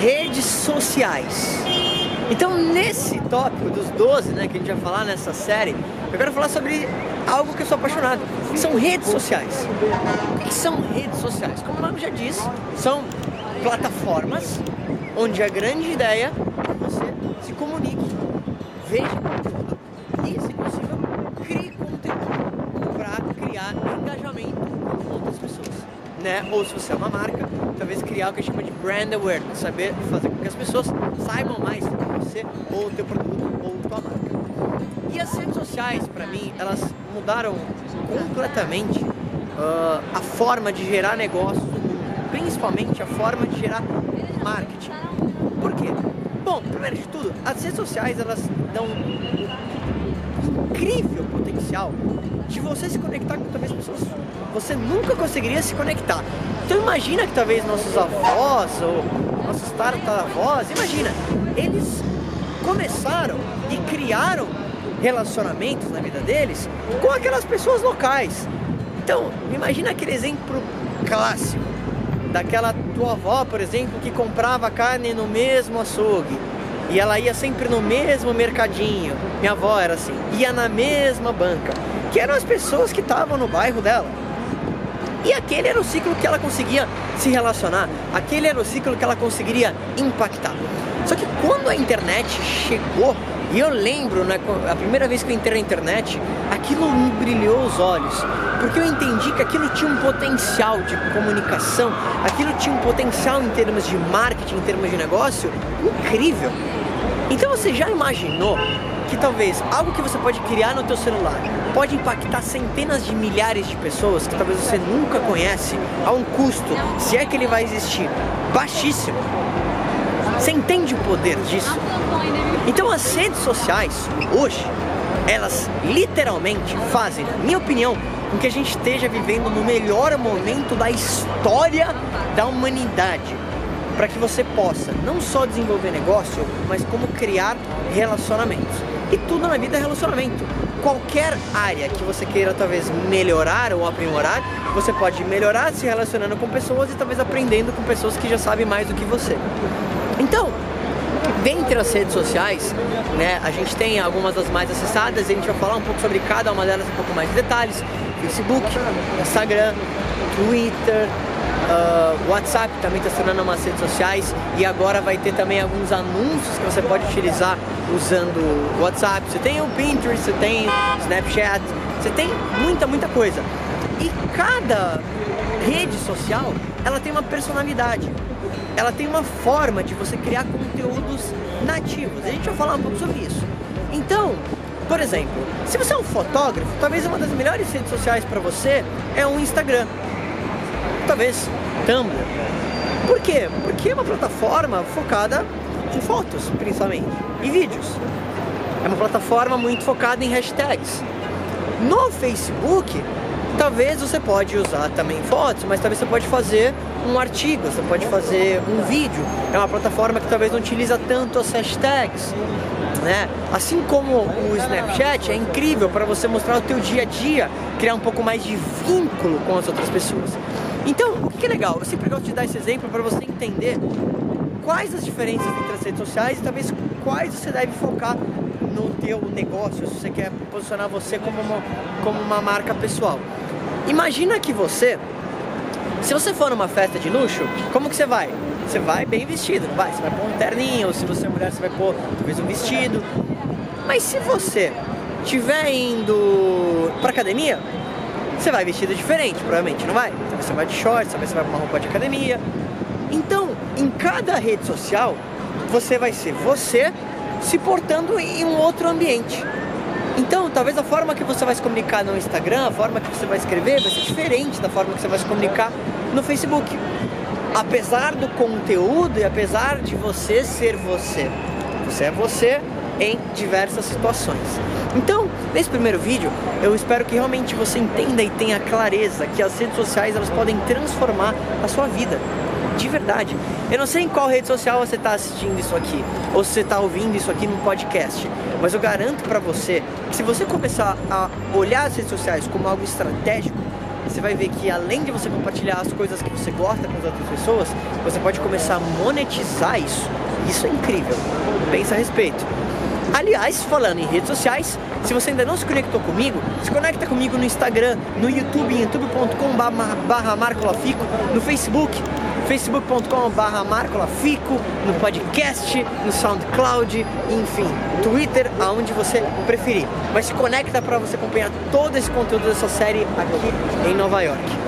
redes sociais. Então, nesse tópico dos 12, né, que a gente vai falar nessa série, eu quero falar sobre algo que eu sou apaixonado, são redes sociais. O que são redes sociais? Como o nome já diz, são plataformas onde a grande ideia é que você se comunique, veja conteúdo e, se possível, crie conteúdo para criar engajamento com outras pessoas. Né? Ou se você é uma marca, talvez criar o que a gente chama de brand awareness, saber fazer com que as pessoas saibam mais sobre você, ou o teu produto, ou tua marca. E as redes sociais, para mim, elas mudaram completamente uh, a forma de gerar negócios principalmente a forma de gerar marketing. Por quê? Bom, primeiro de tudo, as redes sociais elas dão um incrível potencial de você se conectar com talvez pessoas você nunca conseguiria se conectar. Então imagina que talvez nossos avós ou nossos tataravós, imagina, eles começaram e criaram relacionamentos na vida deles com aquelas pessoas locais. Então, imagina aquele exemplo clássico daquela tua avó, por exemplo, que comprava carne no mesmo açougue. E ela ia sempre no mesmo mercadinho. Minha avó era assim, ia na mesma banca, que eram as pessoas que estavam no bairro dela. E aquele era o ciclo que ela conseguia se relacionar, aquele era o ciclo que ela conseguiria impactar. Só que quando a internet chegou, e eu lembro, né, a primeira vez que eu entrei na internet, aquilo me brilhou os olhos, porque eu entendi que aquilo tinha um potencial de comunicação, aquilo tinha um potencial em termos de marketing, em termos de negócio, incrível. Então você já imaginou que talvez algo que você pode criar no teu celular pode impactar centenas de milhares de pessoas que talvez você nunca conhece a um custo, se é que ele vai existir, baixíssimo. Você entende o poder disso? Então as redes sociais hoje, elas literalmente fazem, na minha opinião, com que a gente esteja vivendo no melhor momento da história da humanidade. Para que você possa não só desenvolver negócio, mas como criar relacionamentos. E tudo na vida é relacionamento. Qualquer área que você queira talvez melhorar ou aprimorar, você pode melhorar se relacionando com pessoas e talvez aprendendo com pessoas que já sabem mais do que você. Então, dentre as redes sociais, né, a gente tem algumas das mais acessadas a gente vai falar um pouco sobre cada uma delas um pouco mais de detalhes. Facebook, Instagram, Twitter, uh, WhatsApp também está se tornando umas redes sociais e agora vai ter também alguns anúncios que você pode utilizar usando o WhatsApp. Você tem o Pinterest, você tem o Snapchat, você tem muita, muita coisa. E cada rede social, ela tem uma personalidade ela tem uma forma de você criar conteúdos nativos. A gente vai falar um pouco sobre isso. Então, por exemplo, se você é um fotógrafo, talvez uma das melhores redes sociais para você é o Instagram. Talvez Tumblr. Por quê? Porque é uma plataforma focada em fotos, principalmente, e vídeos. É uma plataforma muito focada em hashtags. No Facebook, talvez você pode usar também fotos, mas talvez você pode fazer um artigo, você pode fazer um vídeo. É uma plataforma que talvez não utiliza tanto as hashtags. Né? Assim como o Snapchat é incrível para você mostrar o teu dia a dia, criar um pouco mais de vínculo com as outras pessoas. Então, o que é legal? Eu sempre gosto de dar esse exemplo para você entender quais as diferenças entre as redes sociais e talvez quais você deve focar no teu negócio, se você quer posicionar você como uma, como uma marca pessoal. Imagina que você, se você for numa festa de luxo, como que você vai? Você vai bem vestido, não vai? Você vai pôr um terninho, ou se você é mulher, você vai pôr talvez um vestido. Mas se você estiver indo pra academia, você vai vestido diferente, provavelmente, não vai? Então você vai de shorts, talvez você vai com uma roupa de academia. Então, em cada rede social, você vai ser você se portando em um outro ambiente. Então, talvez a forma que você vai se comunicar no Instagram, a forma que você vai escrever, vai ser diferente da forma que você vai se comunicar no Facebook. Apesar do conteúdo e apesar de você ser você, você é você em diversas situações. Então, nesse primeiro vídeo, eu espero que realmente você entenda e tenha clareza que as redes sociais elas podem transformar a sua vida de verdade. Eu não sei em qual rede social você está assistindo isso aqui, ou se você está ouvindo isso aqui no podcast, mas eu garanto para você que se você começar a olhar as redes sociais como algo estratégico, você vai ver que além de você compartilhar as coisas que você gosta com as outras pessoas, você pode começar a monetizar isso. Isso é incrível. Pensa a respeito. Aliás, falando em redes sociais, se você ainda não se conectou comigo, se conecta comigo no Instagram, no YouTube, youtube.com.br marcolafico, no Facebook, facebook.com.br marcolafico, no podcast, no SoundCloud, enfim, Twitter, aonde você preferir. Mas se conecta para você acompanhar todo esse conteúdo dessa série aqui em Nova York.